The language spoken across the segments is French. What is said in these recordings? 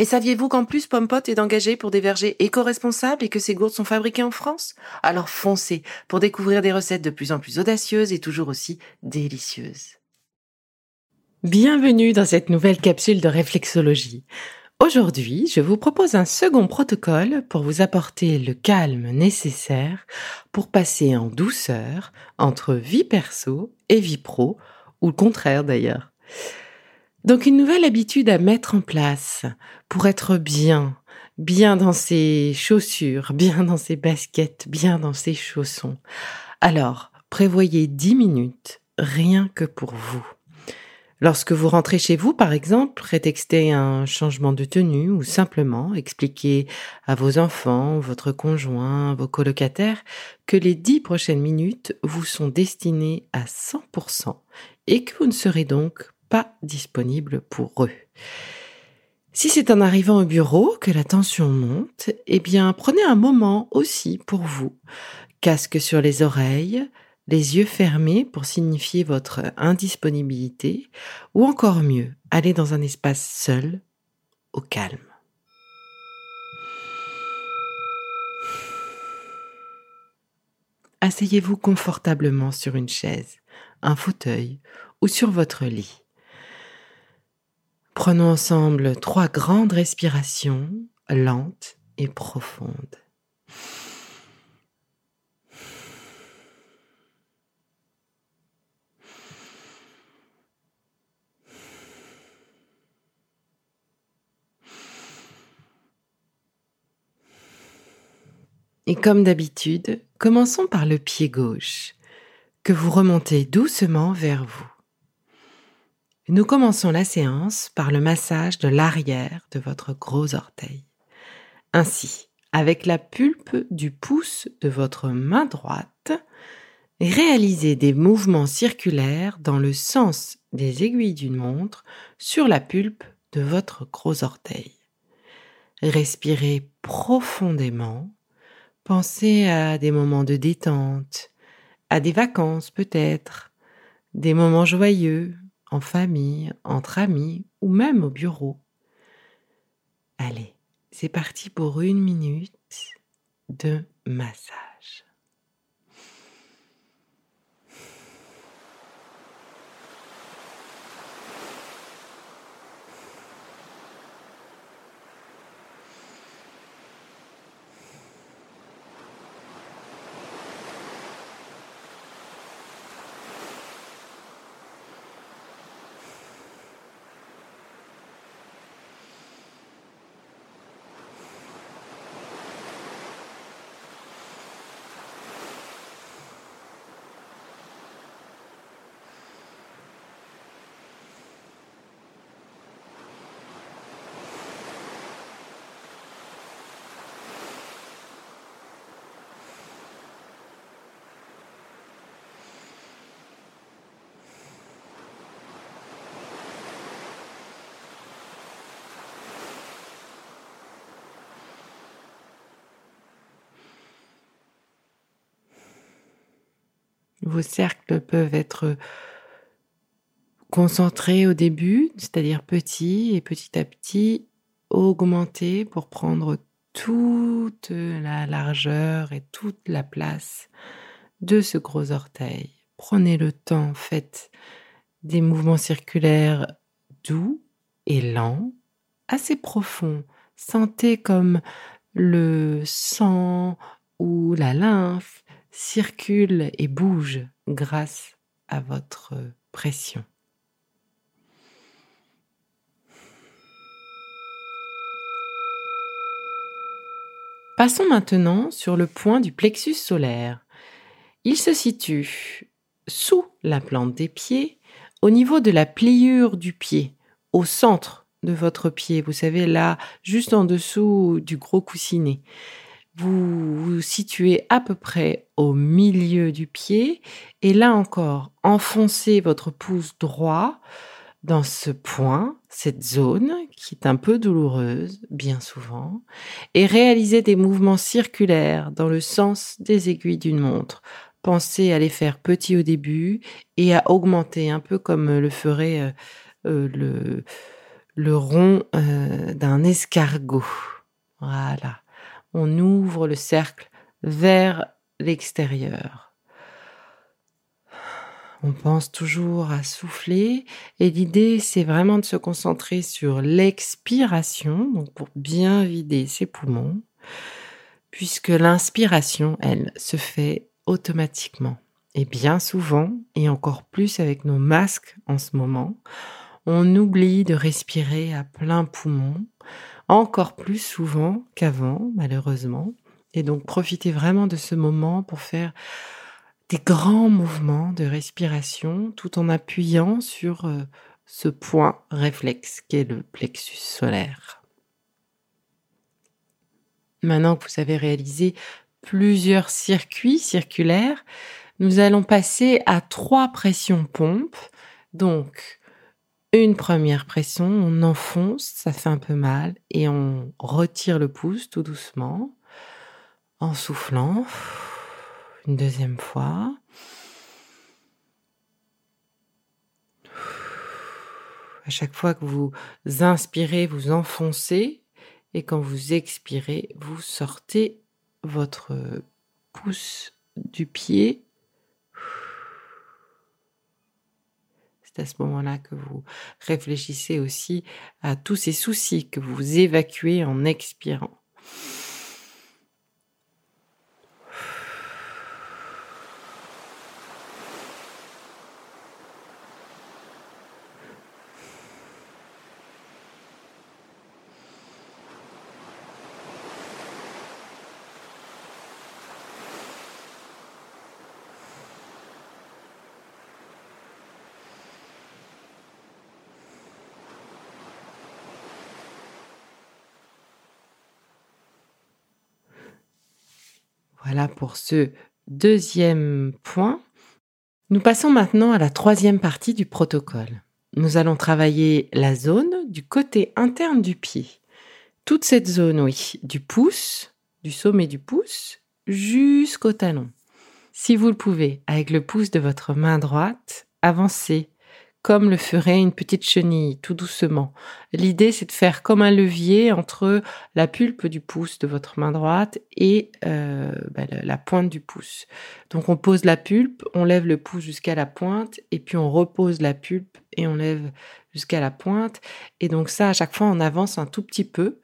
Et saviez-vous qu'en plus Pompot est engagé pour des vergers éco-responsables et que ces gourdes sont fabriquées en France? Alors foncez pour découvrir des recettes de plus en plus audacieuses et toujours aussi délicieuses. Bienvenue dans cette nouvelle capsule de réflexologie. Aujourd'hui, je vous propose un second protocole pour vous apporter le calme nécessaire pour passer en douceur entre vie perso et vie pro, ou le contraire d'ailleurs. Donc une nouvelle habitude à mettre en place pour être bien, bien dans ses chaussures, bien dans ses baskets, bien dans ses chaussons. Alors, prévoyez 10 minutes rien que pour vous. Lorsque vous rentrez chez vous, par exemple, prétextez un changement de tenue ou simplement expliquez à vos enfants, votre conjoint, vos colocataires que les dix prochaines minutes vous sont destinées à 100% et que vous ne serez donc pas disponible pour eux. Si c'est en arrivant au bureau que la tension monte, eh bien prenez un moment aussi pour vous. Casque sur les oreilles, les yeux fermés pour signifier votre indisponibilité, ou encore mieux, allez dans un espace seul, au calme. Asseyez-vous confortablement sur une chaise, un fauteuil ou sur votre lit. Prenons ensemble trois grandes respirations lentes et profondes. Et comme d'habitude, commençons par le pied gauche, que vous remontez doucement vers vous. Nous commençons la séance par le massage de l'arrière de votre gros orteil. Ainsi, avec la pulpe du pouce de votre main droite, réalisez des mouvements circulaires dans le sens des aiguilles d'une montre sur la pulpe de votre gros orteil. Respirez profondément, pensez à des moments de détente, à des vacances peut-être, des moments joyeux, en famille, entre amis ou même au bureau. Allez, c'est parti pour une minute de massage. Vos cercles peuvent être concentrés au début, c'est-à-dire petits, et petit à petit augmenter pour prendre toute la largeur et toute la place de ce gros orteil. Prenez le temps, faites des mouvements circulaires doux et lents, assez profonds. Sentez comme le sang ou la lymphe circule et bouge grâce à votre pression. Passons maintenant sur le point du plexus solaire. Il se situe sous la plante des pieds, au niveau de la pliure du pied, au centre de votre pied, vous savez, là, juste en dessous du gros coussinet. Vous vous situez à peu près au milieu du pied et là encore, enfoncez votre pouce droit dans ce point, cette zone qui est un peu douloureuse, bien souvent, et réalisez des mouvements circulaires dans le sens des aiguilles d'une montre. Pensez à les faire petits au début et à augmenter un peu comme le ferait euh, euh, le, rond euh, d'un escargot. Voilà. On ouvre le cercle vers l'extérieur. On pense toujours à souffler et l'idée c'est vraiment de se concentrer sur l'expiration, donc pour bien vider ses poumons, puisque l'inspiration, elle, se fait automatiquement. Et bien souvent, et encore plus avec nos masques en ce moment, on oublie de respirer à plein poumon, encore plus souvent qu'avant, malheureusement. Et donc profitez vraiment de ce moment pour faire des grands mouvements de respiration tout en appuyant sur euh, ce point réflexe qui est le plexus solaire. Maintenant que vous avez réalisé plusieurs circuits circulaires, nous allons passer à trois pressions pompes. Donc, une première pression, on enfonce, ça fait un peu mal, et on retire le pouce tout doucement, en soufflant. Une deuxième fois. À chaque fois que vous inspirez, vous enfoncez, et quand vous expirez, vous sortez votre pouce du pied à ce moment-là que vous réfléchissez aussi à tous ces soucis que vous évacuez en expirant. Voilà pour ce deuxième point. Nous passons maintenant à la troisième partie du protocole. Nous allons travailler la zone du côté interne du pied. Toute cette zone, oui, du pouce, du sommet du pouce, jusqu'au talon. Si vous le pouvez, avec le pouce de votre main droite, avancez comme le ferait une petite chenille, tout doucement. L'idée, c'est de faire comme un levier entre la pulpe du pouce de votre main droite et euh, bah, la pointe du pouce. Donc on pose la pulpe, on lève le pouce jusqu'à la pointe, et puis on repose la pulpe et on lève jusqu'à la pointe. Et donc ça, à chaque fois, on avance un tout petit peu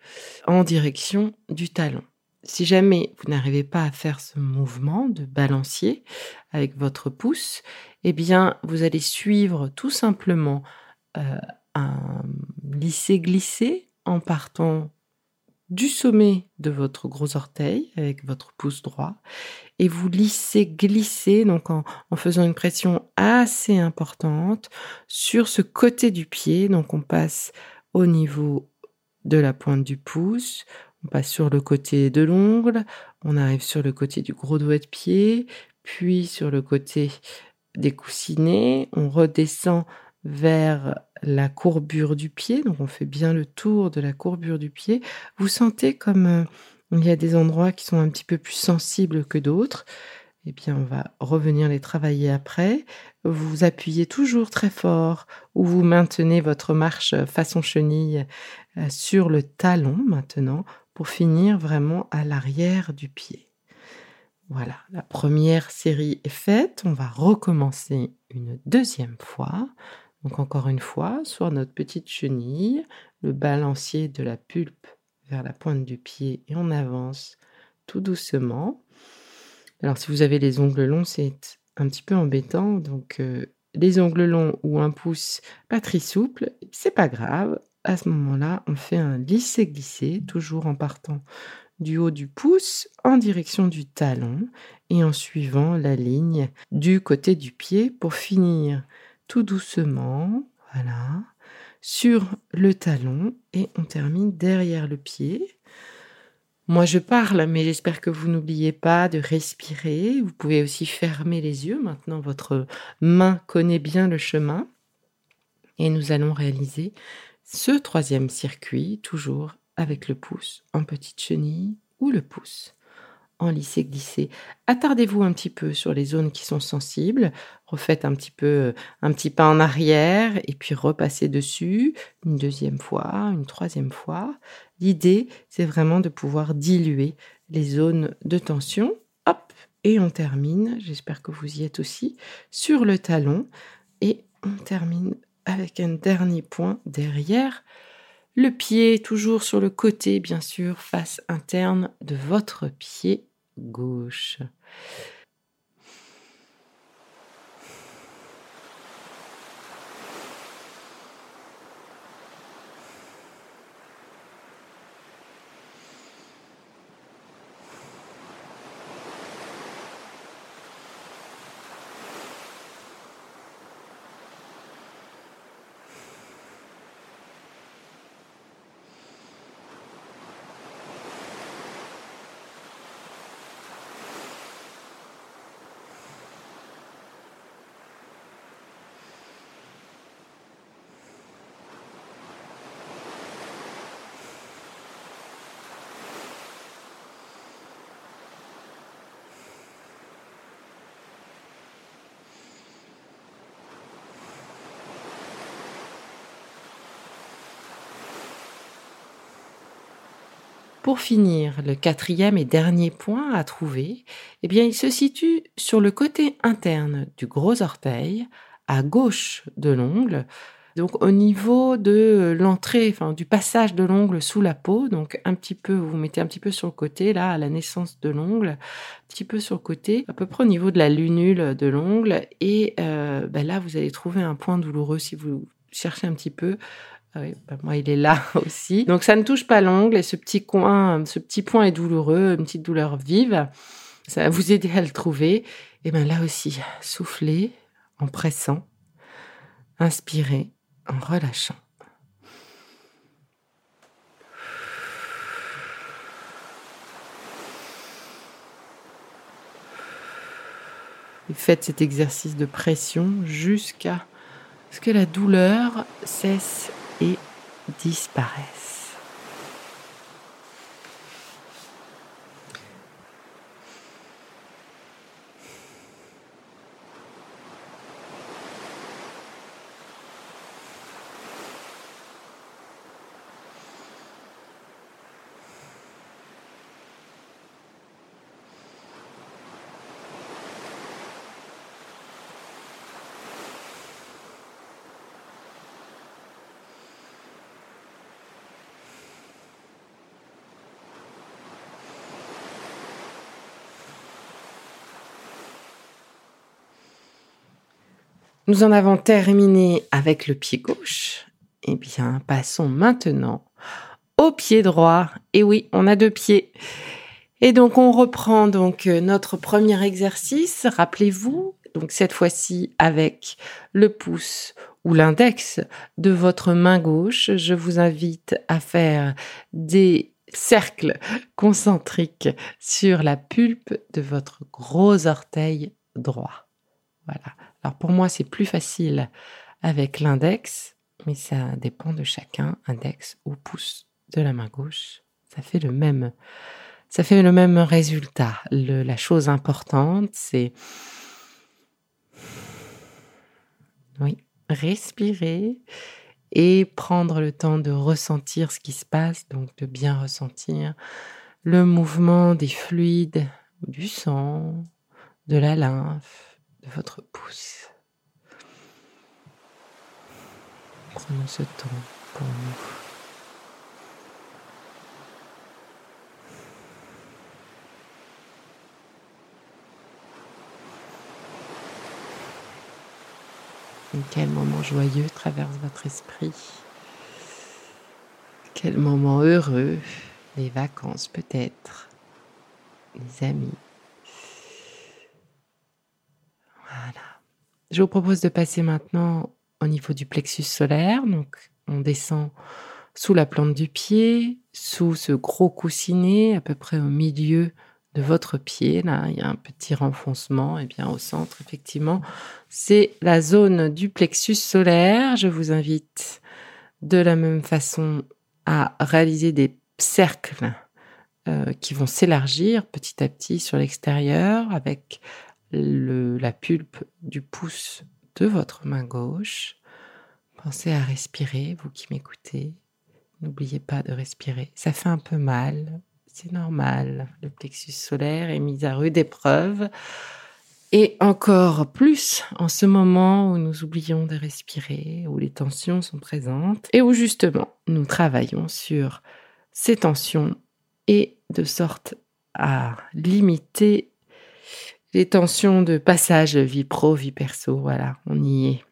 en direction du talon. Si jamais vous n'arrivez pas à faire ce mouvement de balancier avec votre pouce, eh bien, vous allez suivre tout simplement euh, un lisser-glisser en partant du sommet de votre gros orteil avec votre pouce droit et vous lissez glisser donc en, en, faisant une pression assez importante sur ce côté du pied. Donc on passe au niveau de la pointe du pouce on passe sur le côté de l'ongle, on arrive sur le côté du gros doigt de pied, puis sur le côté des coussinets, on redescend vers la courbure du pied, donc on fait bien le tour de la courbure du pied. Vous sentez comme euh, il y a des endroits qui sont un petit peu plus sensibles que d'autres. Eh bien, on va revenir les travailler après. Vous appuyez toujours très fort ou vous maintenez votre marche façon chenille euh, sur le talon maintenant pour finir vraiment à l'arrière du pied. Voilà, la première série est faite. On va recommencer une deuxième fois. Donc encore une fois, sur notre petite chenille, le balancier de la pulpe vers la pointe du pied et on avance tout doucement. Alors si vous avez les ongles longs, c'est un petit peu embêtant. Donc euh, les ongles longs ou un pouce pas très souple, c'est pas grave. À ce moment-là, on fait un lisser-glisser, toujours en partant du haut du pouce en direction du talon et en suivant la ligne du côté du pied pour finir tout doucement, sur le talon et on termine derrière le pied. Moi, je parle, mais j'espère que vous n'oubliez pas de respirer. Vous pouvez aussi fermer les yeux. Maintenant, votre main connaît bien le chemin. Et nous allons réaliser ce troisième circuit, toujours avec le pouce en petite chenille ou le pouce en lissé glissé. Attardez-vous un petit peu sur les zones qui sont sensibles, refaites un petit peu un petit pas en arrière et puis repassez dessus une deuxième fois, une troisième fois. L'idée, c'est vraiment de pouvoir diluer les zones de tension. Hop, et on termine, j'espère que vous y êtes aussi, sur le talon et on termine avec un dernier point derrière le pied toujours sur le côté, bien sûr, face interne de votre pied gauche. Pour finir, le quatrième et dernier point à trouver, eh bien, il se situe sur le côté interne du gros orteil, à gauche de l'ongle, donc au niveau de l'entrée, du passage de l'ongle sous la peau, donc un petit peu, vous, mettez un petit peu sur le côté, là, à la naissance de l'ongle, un petit peu sur le côté, à peu près au niveau de la lunule de l'ongle, et euh, ben là, vous allez trouver un point douloureux si vous cherchez un petit peu ah oui, bah, moi, il est là aussi. Donc, ça ne touche pas l'ongle et ce petit coin, ce petit point est douloureux, une petite douleur vive. Ça va vous aider à le trouver. Et bien là aussi, soufflez en pressant, inspirez en relâchant. Et faites cet exercice de pression jusqu'à ce que la douleur cesse disparaissent. Nous en avons terminé avec le pied gauche. Eh bien, passons maintenant au pied droit. Et oui, on a deux pieds. Et donc, on reprend donc notre premier exercice. Rappelez-vous, donc cette fois-ci avec le pouce ou l'index de votre main gauche. Je vous invite à faire des cercles concentriques sur la pulpe de votre gros orteil droit. Voilà. Alors pour moi, c'est plus facile avec l'index, mais ça dépend de chacun, index ou pouce de la main gauche. Ça fait le même, résultat. la chose importante, c'est respirer et prendre le temps de ressentir ce qui se passe, donc de bien ressentir le mouvement des fluides, du sang, de la lymphe, de votre pouce. Prenons ce temps pour nous. quel moment joyeux traverse votre esprit Quel moment heureux, les vacances peut-être, les amis. Je vous propose de passer maintenant au niveau du plexus solaire. Donc, on descend sous la plante du pied, sous ce gros coussinet, à peu près au milieu de votre pied. Là, il y a un petit renfoncement. Et bien, au centre, effectivement, c'est la zone du plexus solaire. Je vous invite de la même façon à réaliser des cercles euh, qui vont s'élargir petit à petit sur l'extérieur avec la pulpe du pouce de votre main gauche. Pensez à respirer, vous qui m'écoutez. N'oubliez pas de respirer. Ça fait un peu mal, c'est normal. Le plexus solaire est mis à rude épreuve. Et encore plus en ce moment où nous oublions de respirer, où les tensions sont présentes et où justement nous travaillons sur ces tensions et de sorte à limiter les tensions de passage vie pro, vie perso. Voilà, on y est.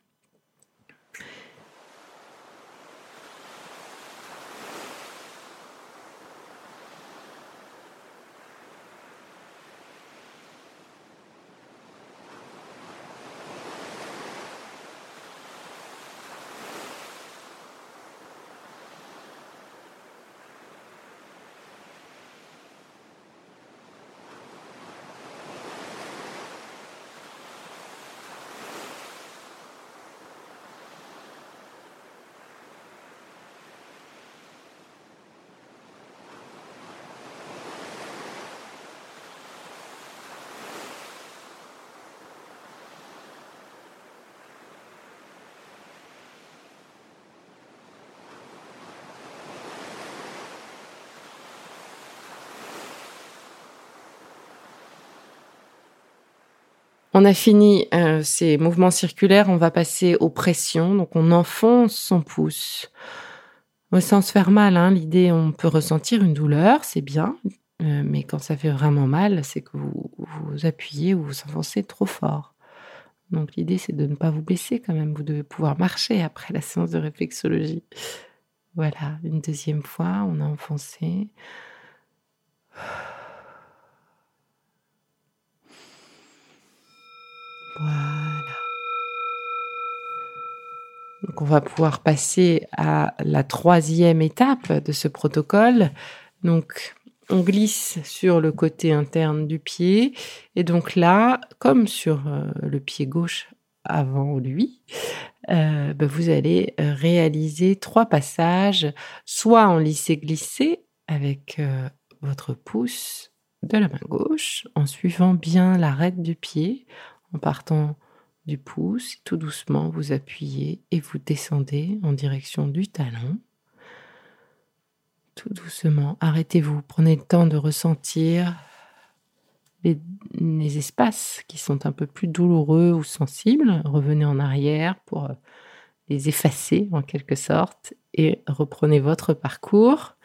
On a fini euh, ces mouvements circulaires, on va passer aux pressions. Donc on enfonce son pouce. Sans se faire mal, hein, l'idée, on peut ressentir une douleur, c'est bien. Euh, mais quand ça fait vraiment mal, c'est que vous vous appuyez ou vous enfoncez trop fort. Donc l'idée, c'est de ne pas vous blesser quand même. Vous devez pouvoir marcher après la séance de réflexologie. Voilà, une deuxième fois, on a enfoncé. Voilà. On va pouvoir passer à la troisième étape de ce protocole. Donc on glisse sur le côté interne du pied et donc là, comme sur euh, le pied gauche avant lui, euh, ben, vous allez euh, réaliser trois passages, soit en lissé-glissé avec votre pouce de la main gauche, en suivant bien l'arête du pied, en partant du pouce, tout doucement, vous appuyez et vous descendez en direction du talon. Tout doucement, arrêtez-vous, prenez le temps de ressentir les, espaces qui sont un peu plus douloureux ou sensibles. Revenez en arrière pour les effacer en quelque sorte et reprenez votre parcours.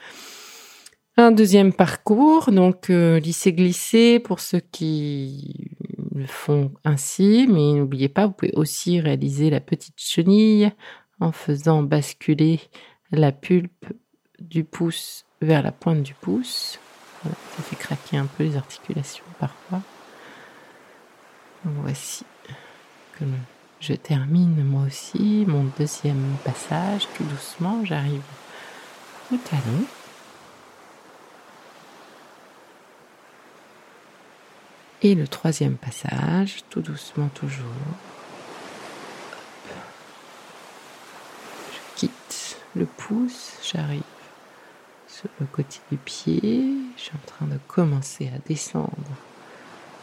Un deuxième parcours, donc euh, lisser-glisser pour ceux qui le font ainsi, mais n'oubliez pas, vous pouvez aussi réaliser la petite chenille en faisant basculer la pulpe du pouce vers la pointe du pouce. ça fait craquer un peu les articulations parfois. Voici que je termine moi aussi mon deuxième passage tout doucement. J'arrive au talon. Et le troisième passage, tout doucement toujours. Je quitte le pouce, j'arrive sur le côté du pied. Je suis en train de commencer à descendre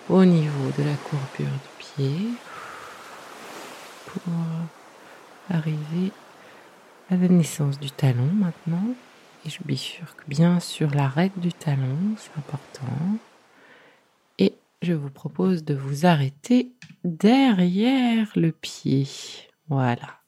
au niveau de la courbure du pied pour arriver à la naissance du talon maintenant. Et je bifurque bien sur l'arête du talon, c'est important je vous propose de vous arrêter derrière le pied. Voilà.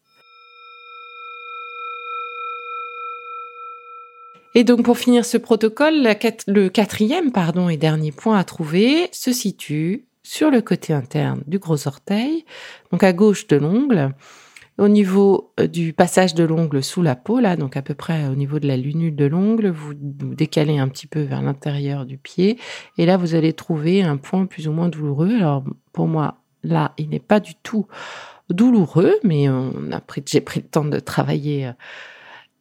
Et donc pour finir ce protocole, le quatrième pardon et dernier point à trouver se situe sur le côté interne du gros orteil, donc à gauche de l'ongle. Au niveau euh, du passage de l'ongle sous la peau, là, donc à peu près au niveau de la lunule de l'ongle, vous, vous décalez un petit peu vers l'intérieur du pied. Et là, vous allez trouver un point plus ou moins douloureux. Alors, pour moi, là, il n'est pas du tout douloureux, mais on a pris, j'ai pris le temps de travailler euh,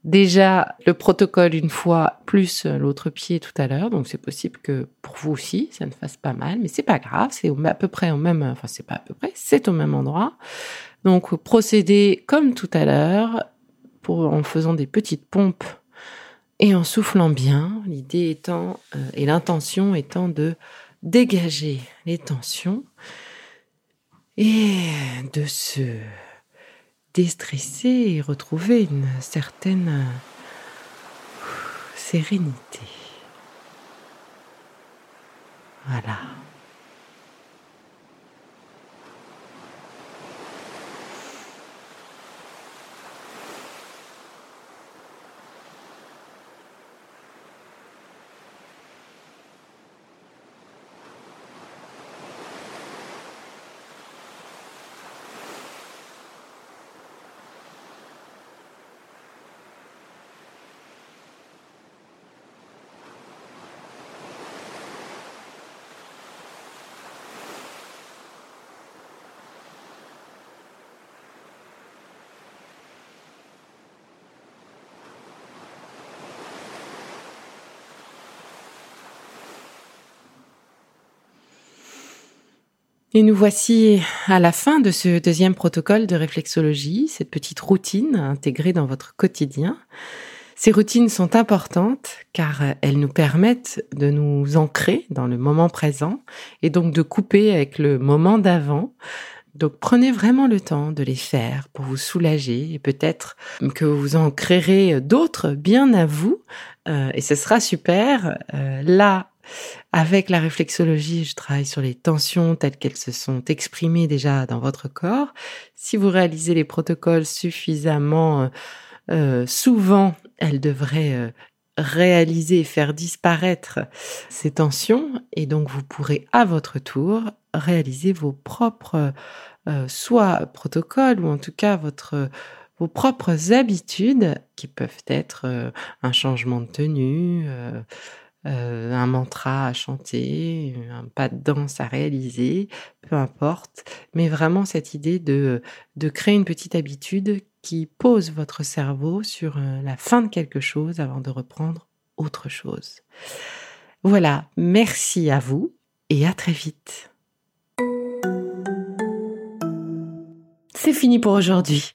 déjà le protocole une fois, plus l'autre pied tout à l'heure. Donc c'est possible que pour vous aussi, ça ne fasse pas mal, mais c'est pas grave. C'est à peu près au même, enfin c'est pas à peu près, c'est au même endroit. Donc procédez comme tout à l'heure, en faisant des petites pompes et en soufflant bien. L'idée étant euh, et l'intention étant de dégager les tensions et de se déstresser et retrouver une certaine sérénité. Voilà. Et nous voici à la fin de ce deuxième protocole de réflexologie, cette petite routine intégrée dans votre quotidien. Ces routines sont importantes car elles nous permettent de nous ancrer dans le moment présent et donc de couper avec le moment d'avant. Donc prenez vraiment le temps de les faire pour vous soulager et peut-être que vous en créerez d'autres bien à vous euh, et ce sera super. Euh, là, avec la réflexologie, je travaille sur les tensions telles qu'elles se sont exprimées déjà dans votre corps. Si vous réalisez les protocoles suffisamment euh, euh, souvent, elles devraient euh, réaliser et faire disparaître ces tensions et donc vous pourrez à votre tour réaliser vos propres soit protocoles ou en tout cas vos propres habitudes qui peuvent être un changement de tenue, euh, un mantra à chanter, un pas de danse à réaliser, peu importe. Mais vraiment cette idée de, de créer une petite habitude qui pose votre cerveau sur euh, la fin de quelque chose avant de reprendre autre chose. Voilà, merci à vous et à très vite. C'est fini pour aujourd'hui.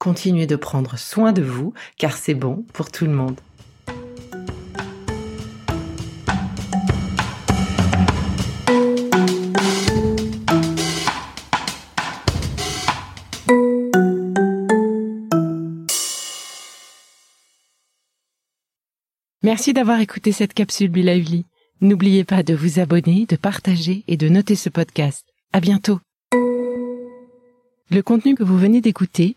continuez de prendre soin de vous, car c'est bon pour tout le monde. Merci d'avoir écouté cette capsule Be. N'oubliez pas de vous abonner, de partager et de noter ce podcast. À bientôt. Le contenu que vous venez d'écouter